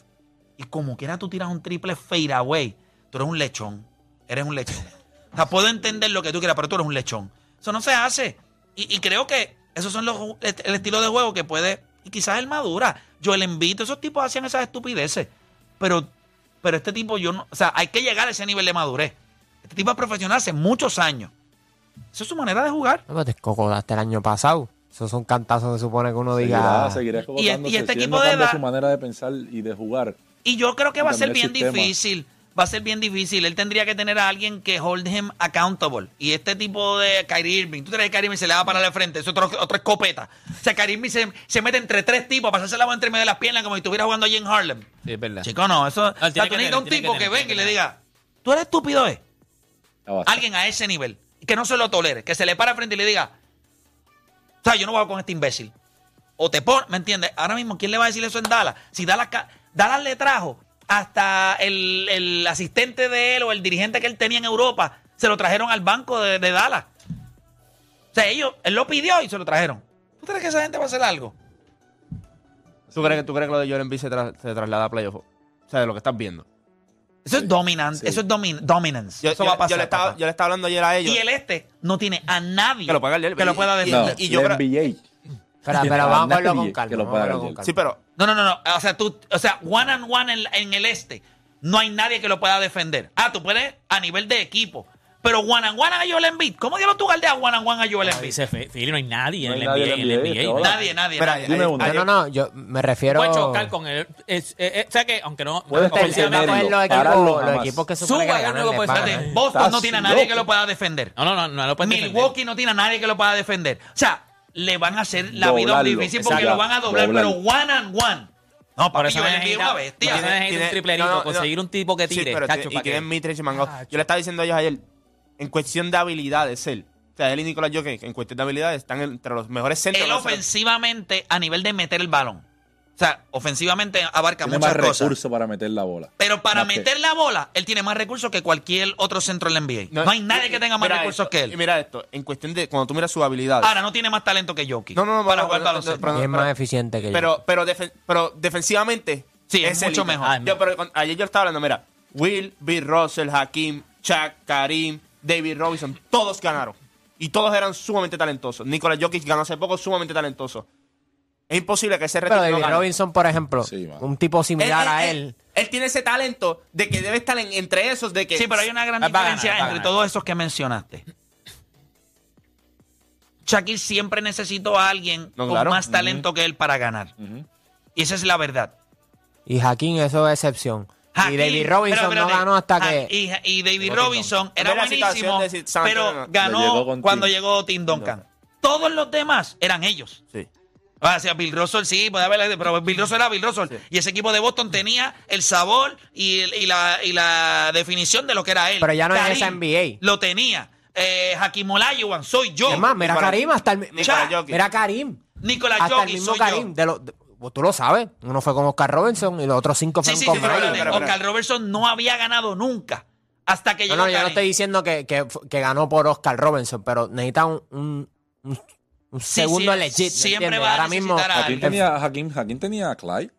Y como quiera tú tiras un triple fadeaway, tú eres un lechón. Eres un lechón. O sea, puedo entender lo que tú quieras, pero tú eres un lechón. Eso no se hace. Y, y creo que esos son los el estilo de juego que puede. Y quizás él madura. Yo el invito, esos tipos hacían esas estupideces. Pero, pero este tipo, yo no. O sea, hay que llegar a ese nivel de madurez. Este tipo es profesional hace muchos años. Esa es su manera de jugar. No, pero te el año pasado. Esos son cantazos que supone que uno Seguirá, diga. seguirá escogotándose. y este Si él equipo no de edad- su manera de pensar y de jugar. Y yo creo que va a ser bien sistema. difícil. Va a ser bien difícil. Él tendría que tener a alguien que hold him accountable. Y este tipo de Kyrie Irving, tú traes a Kyrie Irving se le va para la frente. Es otro, otra escopeta. O sea, Kyrie Irving se, se mete entre tres tipos a pasarse la mano entre medio de las piernas como si estuviera jugando allí en Harlem. Sí, es verdad. Chico, no. Eso, o sea, tiene tú que necesitas tener, un tipo que que, venga y le que diga, tú eres estúpido, ¿eh? Alguien a ese nivel. Que no se lo tolere. Que se le para frente y le diga, o sea, yo no voy con este imbécil. O te pon, ¿me entiendes? Ahora mismo, ¿quién le va a decir eso en Dallas? Si Dallas, Dallas le trajo hasta el, el asistente de él o el dirigente que él tenía en Europa, se lo trajeron al banco de, de Dallas. O sea, ellos, él lo pidió y se lo trajeron. ¿Tú crees que esa gente va a hacer algo? ¿Tú crees, que- ¿Tú crees que lo de Joel Embiid se, tra- se traslada a playoff? O sea, de lo que estás viendo. Eso es dominant, Sí. eso es domin- dominance. Yo, eso yo- va a pasar. yo le estaba, yo le estaba hablando ayer a ellos. y el este no tiene a nadie Que lo pueda leer. que lo pueda Y- No, defender. y yo la creo- NBA. Espera, pero Ah, vamos a verlo con que calma. lo vamos a pueda verlo con calma. Sí, pero No, no, no, no. O sea, tú, o sea, one and one en, en el este. No hay nadie que lo pueda defender. Ah, tú puedes a nivel de equipo. Pero one and one a Joel Embiid. ¿Cómo diablos tú galdeas one and one a Joel Embiid? dice Fe- Fili, no hay nadie No en hay el NBA. en En el NBA, NBA. ahora. Nadie, nadie, Espera, nadie. Dime uno. No, no, no, yo me refiero. Puede chocar con él. Eh, eh, o sea que, aunque no. Puedes. Pues los equipos, los equipos que Suba, supone que ser- ganar. Boston no tiene a nadie loco. que lo pueda defender. No, no, no, no lo pueden defender. Milwaukee no tiene a nadie que lo pueda defender. O sea, le van a hacer la vida difícil porque Exacto. lo van a doblar, pero one and one. No, Por eso Joel Embiid es una bestia. No necesita Tiene- un triplerito, no, no, conseguir un tipo que Sí, tire. pero cacho, y Mitrich y Mangao. Yo le estaba diciendo a ellos ayer, en cuestión de habilidades, él. O sea, él y Nicolás Jokic, en cuestión de habilidades, están entre los mejores centros. Él de la- ofensivamente, a nivel de meter el balón. O sea, ofensivamente abarca Tiene muchas más cosas. recursos para meter la bola. Pero para Más que- meter la bola, él tiene más recursos que cualquier otro centro en la NBA. No, hay nadie que tenga más Mira recursos esto, que Y él. mira esto, en cuestión de cuando tú miras sus habilidades. Ahora, no tiene más talento que Jokic. No, no, no, Para no, jugar no, no, baloncesto. pero- es más eficiente que yo. Pero, pero, defen- pero defensivamente. Sí, es mucho mejor. Yo, pero con- ayer yo estaba hablando, mira. Will, Bill Russell, Hakim, Chuck, Karim, David Robinson, todos ganaron. Y todos eran sumamente talentosos. Nicolás Jokic ganó hace poco, sumamente talentoso. Es imposible que ese Pero retiro no David. Robinson, por ejemplo, Sí, un tipo similar a él. Él tiene ese talento de que debe estar en- entre esos, de que. Sí, pero hay una gran ganar, diferencia entre ganar. todos esos que mencionaste. Shaquille siempre necesitó a alguien No, con más talento que él para ganar. Y esa es la verdad. Y Hakim, eso es excepción. Y David Robinson pero no ganó hasta Ha- que. Y, y David Robinson era buenísimo, pero ganó llegó cuando llegó Tim Duncan. Todos los demás eran ellos. Sí. O sea, Bill Russell sí, puede haber, pero Bill Russell era Bill Russell. Y ese equipo de Boston tenía el sabor y, el- y la, y la definición de lo que era él. Pero ya no es Karim esa NBA. Lo tenía. Eh, Hakim Olajuwon, soy yo. Es más, mira Karim hasta el. Jokic. Mira Karim. Nicolás hasta Jokic, el mismo soy Karim. yo. De los, de- pues tú lo sabes. Uno fue con Oscar Robinson y los otros cinco Sí, fueron sí, con sí, pero. Oscar Robertson no había ganado nunca hasta que No, llegó no, yo no estoy diciendo que, que, que ganó por Oscar Robinson, pero necesita un, un, un- un Sí, segundo sí, legit. ¿me siempre va a Ahora mismo. a Hakim alguien. tenía, Hakim, Hakim tenía a Clyde.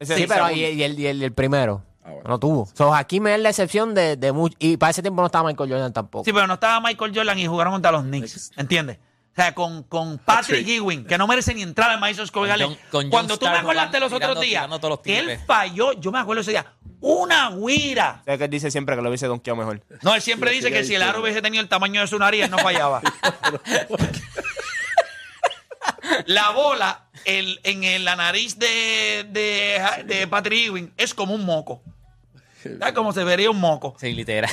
Sí, pero y, y el, y el, y el primero. Ah, bueno. No tuvo. So, Hakim es la excepción de, de much- Y para ese tiempo no estaba Michael Jordan tampoco. Sí, pero no estaba Michael Jordan y jugaron contra los Knicks. ¿Entiendes? O sea, con, con Patrick. Ewing, que no merece ni entrar al Madison Square Garden. John- Cuando tú me Stark acordaste los otros días, los que él falló, yo me acuerdo ese día, una guira. ¿Sabes que él dice siempre que lo hubiese donkeado mejor? No, él siempre dice que si el aro hubiese tenido el tamaño de su nariz, él no fallaba. la bola el, en el- la nariz de, de, de Patrick Ewing es como un moco. ¿Sabes cómo se vería un moco? Sí, literal.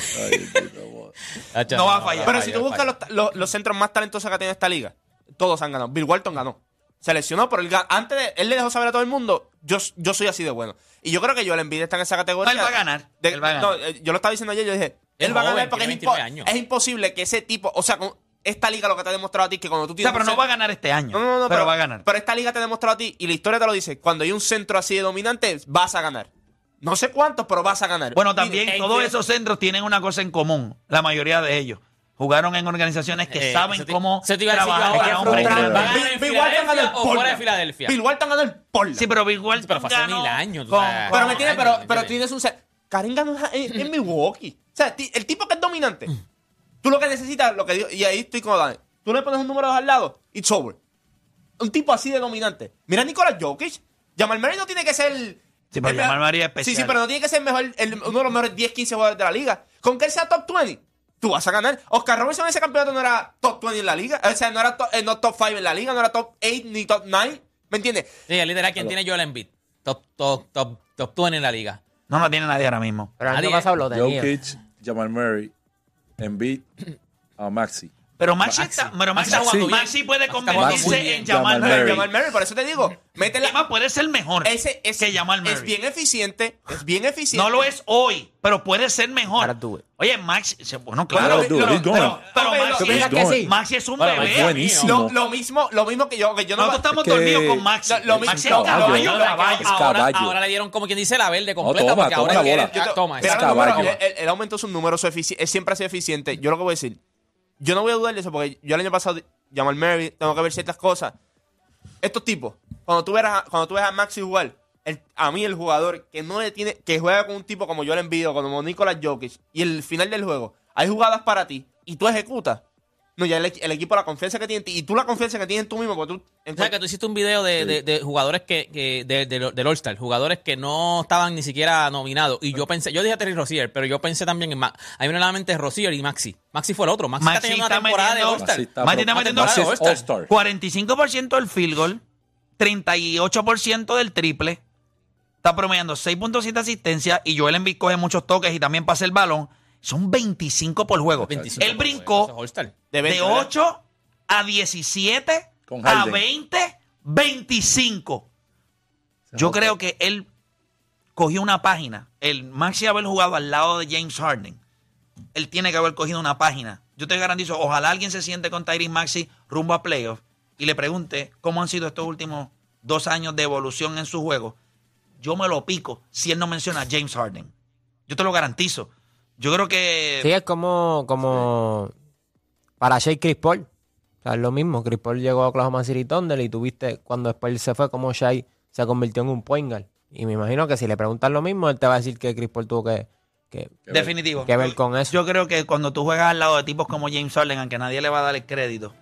Hacho, No va a fallar. Pero si tú buscas los, los- los centros más talentosos que ha tenido esta liga, todos han ganado. Bill Walton ganó. Se lesionó, pero él, ga- antes de, él le dejó saber a todo el mundo, yo, yo soy así de bueno. Y yo creo que Joel Embiid está en esa categoría. Él va a ganar. De- Él va a no, ganar. eh, yo lo estaba diciendo ayer, yo dije, Es él va a joven, ganar porque es, tiene impo- 29 años. es imposible que ese tipo, o sea, con esta liga lo que te ha demostrado a ti es que cuando tú O tienes... sea, pero un no va a ganar este año. No, no, no, pero, va a ganar. Pero esta liga te ha demostrado a ti, y la historia te lo dice, cuando hay un centro así de dominante, vas a ganar. No sé cuántos, pero vas a ganar. Bueno, también todos esos centros tienen una cosa en común, la mayoría de ellos. Jugaron en organizaciones que Eh, saben te- cómo eso te iba a decir yo trabajar ahora, cada hombre. es frustrante. ¿Va a ganar Bill- Walton ganó el o de. Filadelfia? Bill Walton ganó el Portland. Sí, pero Bill Walton pero fue hace mil años, con-. Pero me entiendes, años, pero, ¿me pero tienes un set. Karim ganó en, en Milwaukee. O sea, el tipo que es dominante. Tú lo que necesitas, lo que digo, y ahí estoy con Dani. Tú le pones un número dos al lado, it's over. Un tipo así de dominante. Mira a Nicolás Jokic. Jamal Murray no tiene que ser. Sí, pero el- Jamal Murray es Sí, sí, especial. pero no tiene que ser mejor, el- uno de los mejores 10, 15 jugadores de la liga. Con que él sea top 20, tú vas a ganar. Oscar Robertson en ese campeonato no era top 20 en la liga. O sea, no era to- eh, no top 5 en la liga, no era top 8 ni top 9. ¿Me entiendes? Sí, es literal quien tiene Joel Embiid. Top, top, top, top 20 en la liga. No, no tiene nadie ahora mismo. Pero el año pasado lo tenía. Jokic, Jamal Murray, Embiid, a Maxi. Pero Maxi, Maxi. está, pero Maxi, Maxi está jugando Maxi puede convertirse en Jamal Murray. Jamal Murray, por eso te digo, métele Además, puede ser mejor Ese es, que Jamal Murray. es bien eficiente, es bien eficiente. No lo es hoy, pero puede ser mejor. Oye, Maxi, bueno, claro. Pero pero lo- Maxi, ¿Tú piensas que sí? Maxi es un Bueno, bebé. es buenísimo. Lo, lo mismo, lo mismo que yo, que yo no Nosotros estamos Es que- dormidos con Maxi. Lo- lo mismo- Maxi es no, caballo. Es ahora, caballo. ahora le dieron como quien dice la verde completa. toma, porque toma ahora la bola. toma, es caballo. él, aumentó sus números, siempre ha sido eficiente. Yo lo que voy a decir, yo no voy a dudar de eso porque yo el año pasado, Jamal Murray, tengo que ver ciertas cosas. Estos tipos, cuando tú a, cuando tú ves a Maxi jugar, a mí el jugador que no le tiene, que juega con un tipo como yo le envío, como Nicolas Jokic, y el final del juego, hay jugadas para ti y tú ejecutas. No, ya el, equi- el equipo, la confianza que tiene en ti, y tú la confianza que tienes en tú mismo, porque tú... en O sea, que tú hiciste un video de, de- de jugadores que, que de, de- del All-Star, jugadores que no estaban ni siquiera nominados. Y yo pensé, yo dije a Terry Rozier, pero yo pensé también en Ma- A mí me viene a la mente Rozier y Maxi. Maxi fue el otro. Maxi, Maxi está teniendo está una temporada de metiendo- All-Star. Maxi está Maxi está metiendo Maxi All-Star. All-Star. 45% del field goal, 38% del triple, está promediando 6.7 asistencias y Joel Embiid coge muchos toques y también pasa el balón. Son 25 por juego. 25 Él por brincó juego, eso es All-Star. De de 20, ¿verdad? 8 a 17 Con a Harden. 20, 25. Yo creo que él cogió una página. El Maxi haber jugado al lado de James Harden. Él tiene que haber cogido una página. Yo te garantizo, ojalá alguien se siente con Tyrese Maxi rumbo a playoff y le pregunte cómo han sido estos últimos dos años de evolución en su juego. Yo me lo pico si él no menciona a James Harden. Yo te lo garantizo. Yo creo que Sí, es como, como para Shea Chris Paul. O sea, es lo mismo. Chris Paul llegó a Oklahoma City Thunder y tuviste cuando después él se fue, como Shea se convirtió en un point guard. Y me imagino que si le preguntan lo mismo, él te va a decir que Chris Paul tuvo que, que, definitivo. que ver con eso. Yo creo que cuando tú juegas al lado de tipos como James Harden, aunque nadie le va a dar el crédito,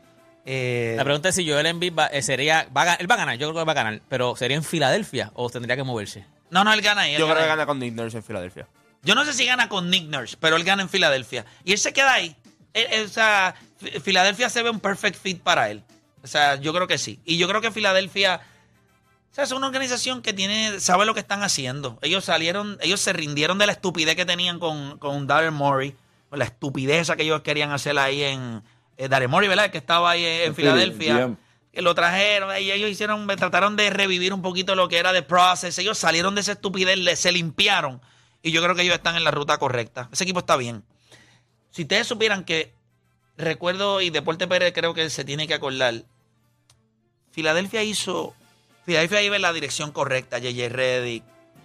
eh, La pregunta es si Joel Embiid va, eh, sería, va a él va a ganar, yo creo que va a ganar, pero ¿sería en Filadelfia o tendría que moverse? no, no, él gana ahí. él Yo creo que ahí. gana con Nick Nurse en Filadelfia. Yo no sé si gana con Nick Nurse, pero él gana en Filadelfia. Y él se queda ahí. Él- él, o sea, Filadelfia se ve un perfect fit para él. O sea, yo creo que sí. Y yo creo que Filadelfia o sea, es una organización que tiene, sabe lo que están haciendo. Ellos salieron, ellos se rindieron de la estupidez que tenían con, con Daryl Morey, con la estupidez que ellos querían hacer ahí en, eh, Daryl Morey, ¿verdad? El que estaba ahí en, En Filadelfia. Que lo trajeron y ellos hicieron, trataron de revivir un poquito lo que era de process. Ellos salieron de esa estupidez, se limpiaron. Y yo creo que ellos están en la ruta correcta. Ese equipo está bien. Si ustedes supieran que recuerdo y Deporte Pérez creo que se tiene que acordar. Filadelfia hizo. Filadelfia iba en la dirección correcta. JJ Reddick,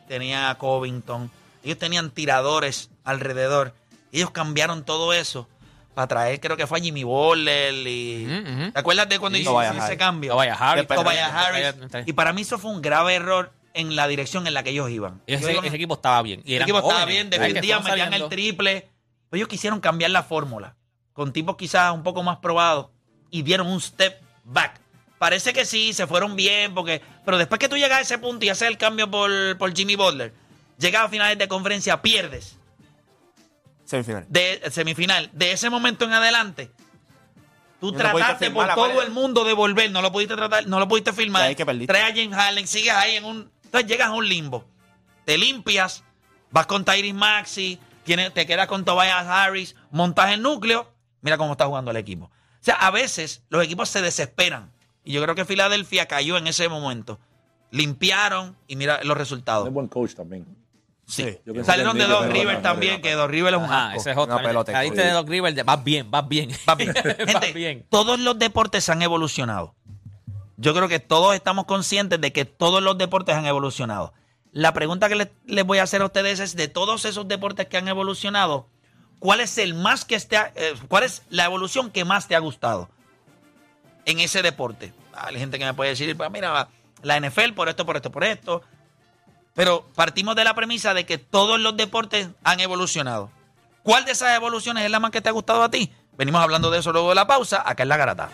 tenía a Covington. Ellos tenían tiradores alrededor. Ellos cambiaron todo eso para traer, creo que fue a Jimmy Butler. Y. ¿Te acuerdas de cuando Sí, hizo ese cambio? Tobias Harris. Tobias Harris. Y para mí eso fue un grave error en la dirección en la que ellos iban. Ese, equipo estaba bien. Y el equipo estaba bien, defendían, metían el triple. Pero ellos quisieron cambiar la fórmula con tipos quizás un poco más probados y dieron un step back. Parece que sí, se fueron bien, porque pero después que tú llegas a ese punto y haces el cambio por, por Jimmy Butler, llegas a finales de conferencia, pierdes Semifinal. de semifinal. De ese momento en adelante, tú No trataste por todo el mundo de volver, no lo pudiste tratar, no lo pudiste perdiste. Traes a James Harden, sigues ahí en un. Entonces llegas a un limbo. Te limpias, vas con Tyrese Maxi, tienes, te quedas con Tobias Harris, montas el núcleo. Mira cómo está jugando el equipo. O sea, a veces los equipos se desesperan. Y yo creo que Filadelfia cayó en ese momento. Limpiaron y mira los resultados. Es buen coach también. Sí. Salieron de Doc River también, que Doc River es un asco. ese es otro. Cuello. de Doc River, de- vas bien, vas bien. Va bien. vas Gente, bien. todos los deportes han evolucionado. Yo creo que todos estamos conscientes de que todos los deportes han evolucionado. La pregunta que les, voy a hacer a ustedes es, de todos esos deportes que han evolucionado, ¿cuál es el más que esté, eh, cuál es la evolución que más te ha gustado en ese deporte? Hay gente que me puede decir, pues mira, la NFL por esto, por esto, por esto. Pero partimos de la premisa de que todos los deportes han evolucionado. ¿Cuál de esas evoluciones es la más que te ha gustado a ti? Venimos hablando de eso luego de la pausa, acá en La Garata.